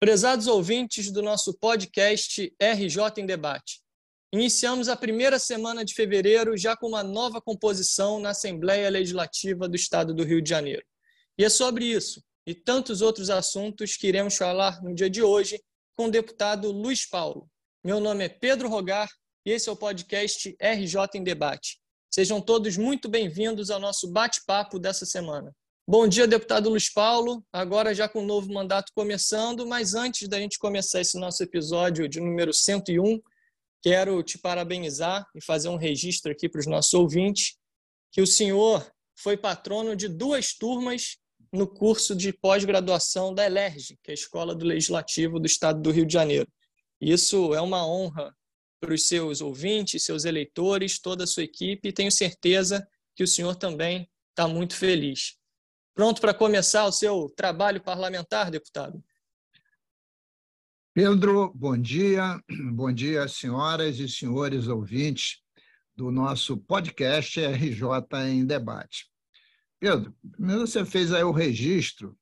Prezados ouvintes do nosso podcast RJ em Debate, iniciamos a primeira semana de fevereiro já com uma nova composição na Assembleia Legislativa do Estado do Rio de Janeiro. E é sobre isso e tantos outros assuntos que iremos falar no dia de hoje com o deputado Luiz Paulo. Meu nome é Pedro Rogar e esse é o podcast RJ em Debate. Sejam todos muito bem-vindos ao nosso bate-papo dessa semana. Bom dia, deputado Luiz Paulo. Agora já com o novo mandato começando, mas antes da gente começar esse nosso episódio de número 101, quero te parabenizar e fazer um registro aqui para os nossos ouvintes, que o senhor foi patrono de duas turmas no curso de pós-graduação da ELERJ, que é a Escola do Legislativo do Estado do Rio de Janeiro. Isso é uma honra para os seus ouvintes, seus eleitores, toda a sua equipe, e tenho certeza que o senhor também está muito feliz. Pronto para começar o seu trabalho parlamentar, deputado? Pedro, bom dia. Bom dia, senhoras e senhores ouvintes do nosso podcast RJ em Debate. Pedro, você fez aí o registro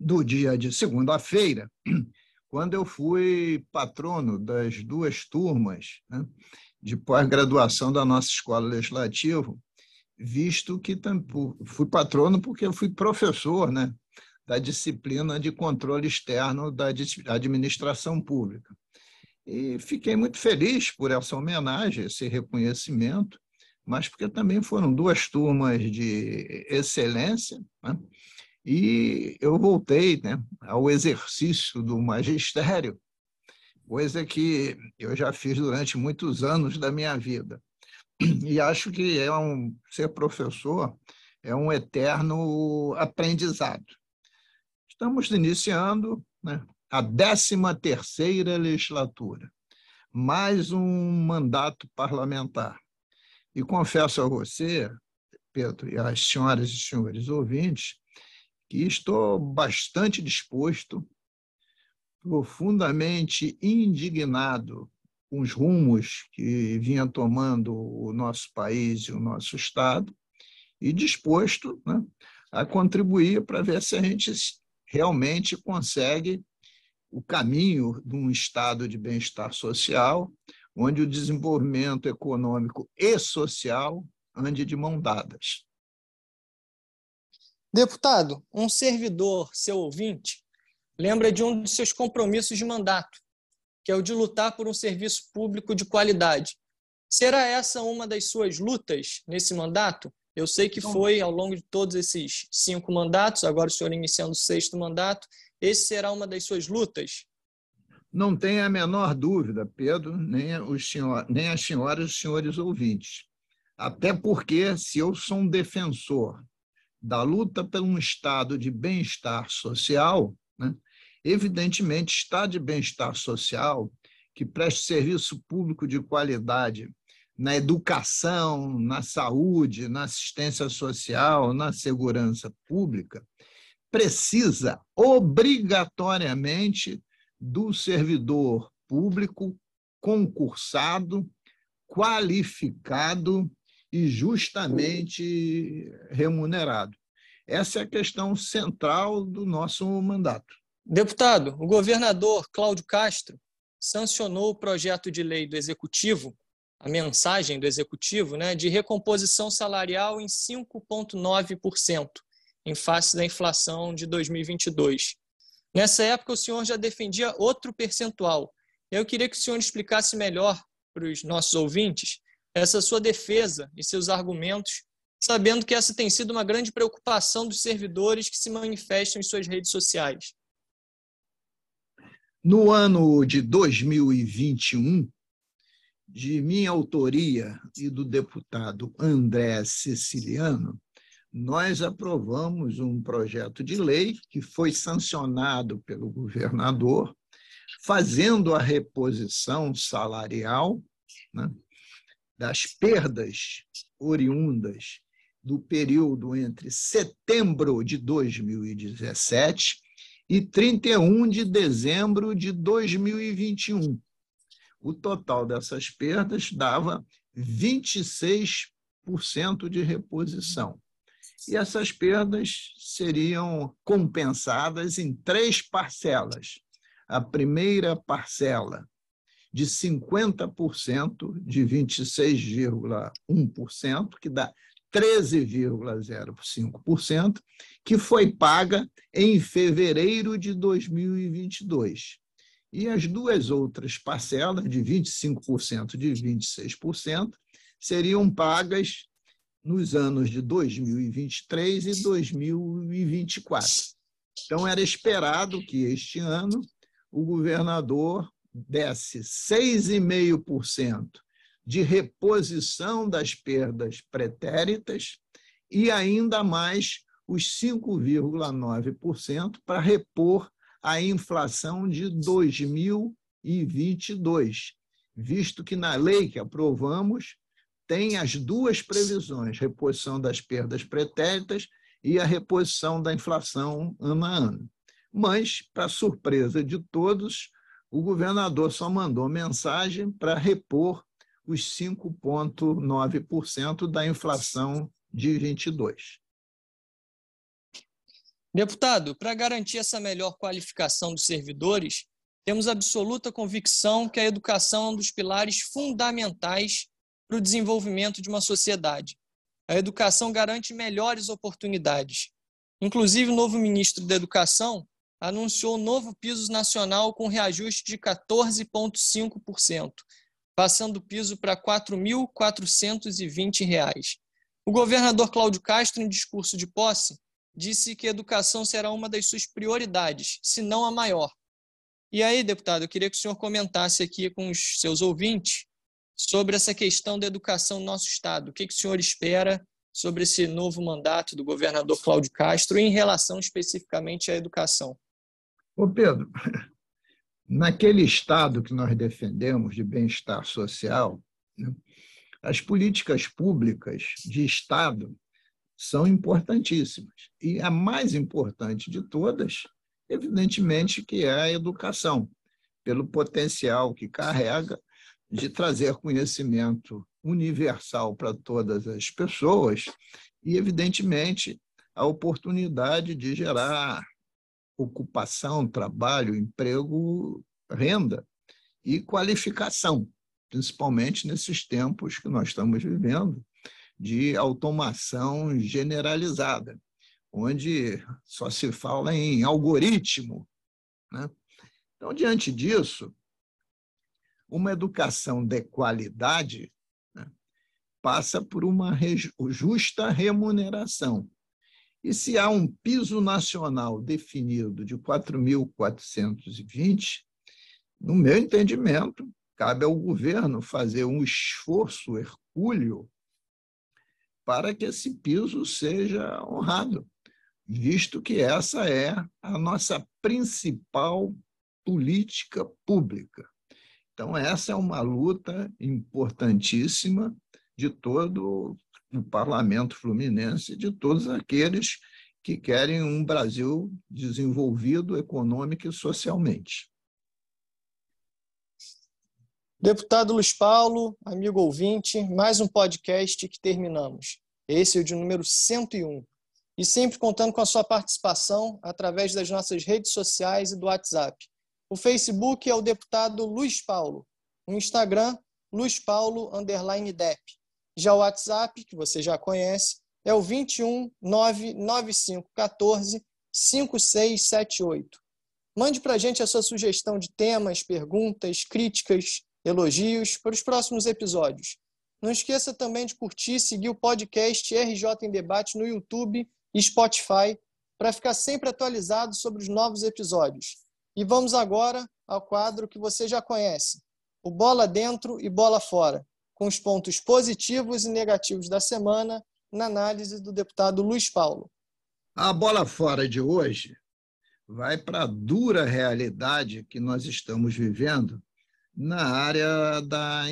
do dia de segunda-feira, quando eu fui patrono das duas turmas né, de pós-graduação da nossa escola legislativa, visto que fui patrono porque fui professor né, da disciplina de controle externo da administração pública. E fiquei muito feliz por essa homenagem, esse reconhecimento, mas porque também foram duas turmas de excelência, né? e eu voltei né, ao exercício do magistério, coisa que eu já fiz durante muitos anos da minha vida. E acho que é um ser professor é um eterno aprendizado. Estamos iniciando né, a 13 terceira legislatura, mais um mandato parlamentar. E confesso a você, Pedro, e às senhoras e senhores ouvintes, que estou bastante disposto, profundamente indignado os rumos que vinha tomando o nosso país e o nosso Estado, e disposto né, a contribuir para ver se a gente realmente consegue o caminho de um estado de bem-estar social, onde o desenvolvimento econômico e social ande de mão dadas. Deputado, um servidor, seu ouvinte, lembra de um de seus compromissos de mandato, que é o de lutar por um serviço público de qualidade. Será essa uma das suas lutas nesse mandato? Eu sei que foi ao longo de todos esses cinco mandatos, agora o senhor iniciando o sexto mandato. Esse será uma das suas lutas? Não tem a menor dúvida, Pedro, nem, os senhor, nem as senhoras e os senhores ouvintes. Até porque, se eu sou um defensor da luta por um estado de bem-estar social, né, Evidentemente, estado de bem-estar social, que preste serviço público de qualidade na educação, na saúde, na assistência social, na segurança pública, precisa obrigatoriamente do servidor público concursado, qualificado e justamente remunerado. Essa é a questão central do nosso mandato. Deputado, o governador Cláudio Castro sancionou o projeto de lei do Executivo, a mensagem do Executivo, né, de recomposição salarial em 5,9%, em face da inflação de 2022. Nessa época, o senhor já defendia outro percentual. Eu queria que o senhor explicasse melhor para os nossos ouvintes essa sua defesa e seus argumentos, sabendo que essa tem sido uma grande preocupação dos servidores que se manifestam em suas redes sociais. No ano de 2021, de minha autoria e do deputado André Siciliano, nós aprovamos um projeto de lei que foi sancionado pelo governador, fazendo a reposição salarial né, das perdas oriundas do período entre setembro de 2017 e 31 de dezembro de 2021. O total dessas perdas dava 26% de reposição. E essas perdas seriam compensadas em três parcelas, a primeira parcela de 50% de 26,1%, que dá 13,05%, que foi paga em fevereiro de 2022. E as duas outras parcelas, de 25% e de 26%, seriam pagas nos anos de 2023 e 2024. Então, era esperado que este ano o governador desse 6,5% de reposição das perdas pretéritas e ainda mais os 5,9% para repor a inflação de 2022, visto que na lei que aprovamos tem as duas previsões, reposição das perdas pretéritas e a reposição da inflação ano a ano. Mas, para surpresa de todos, o governador só mandou mensagem para repor os 5,9% da inflação de 22. Deputado, para garantir essa melhor qualificação dos servidores, temos absoluta convicção que a educação é um dos pilares fundamentais para o desenvolvimento de uma sociedade. A educação garante melhores oportunidades. Inclusive, o novo ministro da Educação anunciou novo piso nacional com reajuste de 14,5%, passando o piso para R$ 4.420. O governador Cláudio Castro, em discurso de posse, disse que a educação será uma das suas prioridades, se não a maior. E aí, deputado, eu queria que o senhor comentasse aqui com os seus ouvintes sobre essa questão da educação no nosso Estado. O que, que o senhor espera sobre esse novo mandato do governador Cláudio Castro em relação especificamente à educação? Ô Pedro, naquele Estado que nós defendemos de bem-estar social, né, as políticas públicas de Estado são importantíssimas. E a mais importante de todas, evidentemente, que é a educação, pelo potencial que carrega de trazer conhecimento universal para todas as pessoas e, evidentemente, a oportunidade de gerar ocupação, trabalho, emprego, renda e qualificação, principalmente nesses tempos que nós estamos vivendo de automação generalizada, onde só se fala em algoritmo. Né? Então, diante disso, uma educação de qualidade né, passa por uma justa remuneração. E se há um piso nacional definido de 4.420, no meu entendimento, cabe ao governo fazer um esforço hercúleo para que esse piso seja honrado, visto que essa é a nossa principal política pública. Então, essa é uma luta importantíssima de todo o parlamento fluminense, de todos aqueles que querem um Brasil desenvolvido econômica e socialmente. Deputado Luiz Paulo, amigo ouvinte, mais um podcast que terminamos. Esse é o de número 101. E sempre contando com a sua participação através das nossas redes sociais e do WhatsApp. O Facebook é o deputado Luiz Paulo. O Instagram, Luiz Paulo Dep. Já o WhatsApp, que você já conhece, é o 21 99514 5678. Mande para a gente a sua sugestão de temas, perguntas, críticas, elogios para os próximos episódios. Não esqueça também de curtir e seguir o podcast RJ em Debate no YouTube e Spotify para ficar sempre atualizado sobre os novos episódios. E vamos agora ao quadro que você já conhece, o Bola Dentro e Bola Fora, com os pontos positivos e negativos da semana, na análise do deputado Luiz Paulo. A bola fora de hoje vai para a dura realidade que nós estamos vivendo na área da,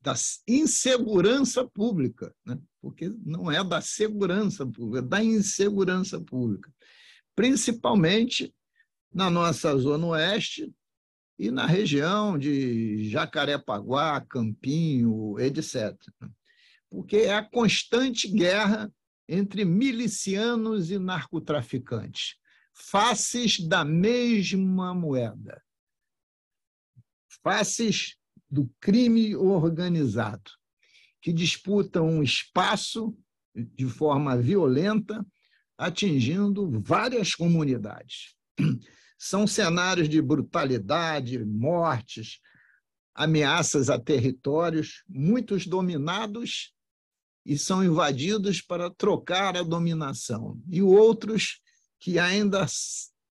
da insegurança pública, né? porque não é da segurança pública, é da insegurança pública, principalmente na nossa zona oeste e na região de Jacarepaguá, Campinho, etc. Porque é a constante guerra entre milicianos e narcotraficantes, faces da mesma moeda. faces do crime organizado, que disputam um espaço de forma violenta, atingindo várias comunidades. São cenários de brutalidade, mortes, ameaças a territórios, muitos dominados e são invadidos para trocar a dominação, e outros que ainda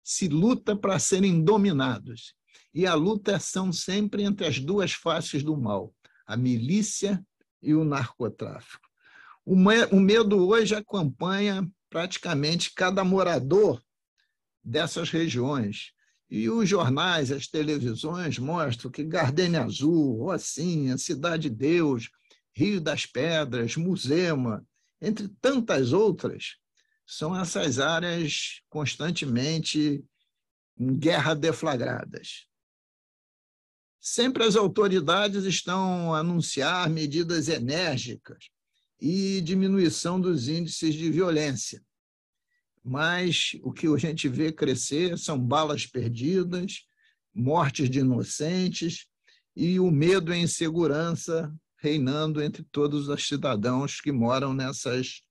se luta para serem dominados. E a luta são sempre entre as duas faces do mal, a milícia e o narcotráfico. O medo hoje acompanha praticamente cada morador dessas regiões. E os jornais, as televisões mostram que Gardenia Azul, Rocinha, Cidade de Deus, Rio das Pedras, Musema, entre tantas outras, são essas áreas constantemente em guerra deflagradas. Sempre as autoridades estão a anunciar medidas enérgicas e diminuição dos índices de violência. Mas o que a gente vê crescer são balas perdidas, mortes de inocentes e o medo e a insegurança reinando entre todos os cidadãos que moram nessas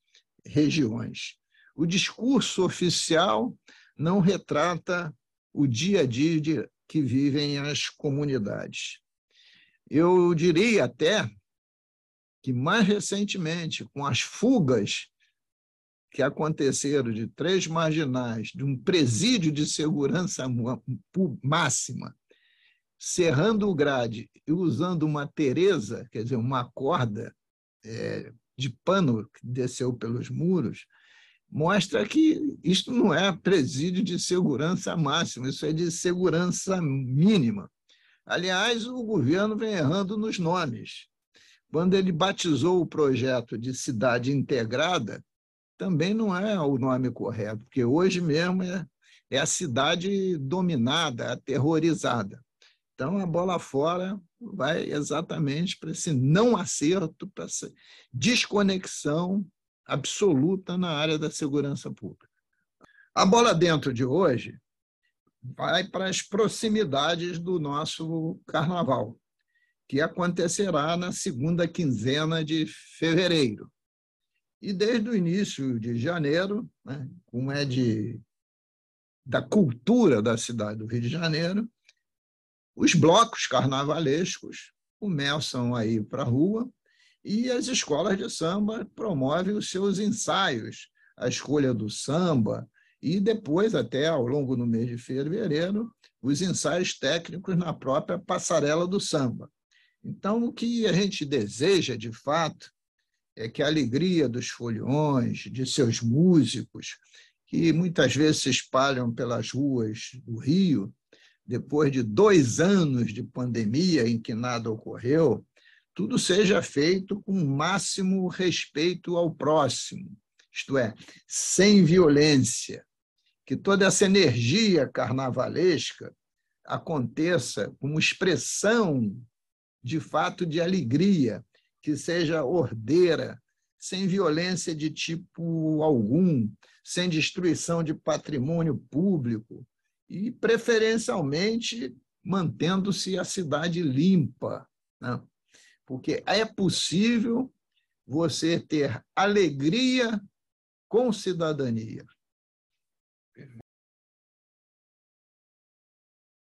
regiões. O discurso oficial não retrata o dia a dia que vivem as comunidades. Eu diria até que, mais recentemente, com as fugas que aconteceram de três marginais, de um presídio de segurança máxima, cerrando o grade e usando uma teresa, quer dizer, uma corda é, de pano que desceu pelos muros, mostra que isto não é presídio de segurança máxima, isso é de segurança mínima. Aliás, o governo vem errando nos nomes. Quando ele batizou o projeto de cidade integrada, também não é o nome correto, porque hoje mesmo é, é a cidade dominada, aterrorizada. Então, a bola fora vai exatamente para esse não acerto, para essa desconexão absoluta na área da segurança pública. A bola dentro de hoje vai para as proximidades do nosso carnaval, que acontecerá na segunda quinzena de fevereiro. E desde o início de janeiro, né, como é de, da cultura da cidade do Rio de Janeiro, os blocos carnavalescos começam a ir para a rua e as escolas de samba promovem os seus ensaios, a escolha do samba, e depois, até ao longo do mês de fevereiro, os ensaios técnicos na própria passarela do samba. Então, o que a gente deseja, de fato, é que a alegria dos foliões, de seus músicos, que muitas vezes se espalham pelas ruas do Rio, depois de dois anos de pandemia em que nada ocorreu, tudo seja feito com o máximo respeito ao próximo, isto é, sem violência, que toda essa energia carnavalesca aconteça como expressão de fato de alegria, que seja ordeira, sem violência de tipo algum, sem destruição de patrimônio público e, preferencialmente, mantendo-se a cidade limpa. Né? porque é possível você ter alegria com cidadania.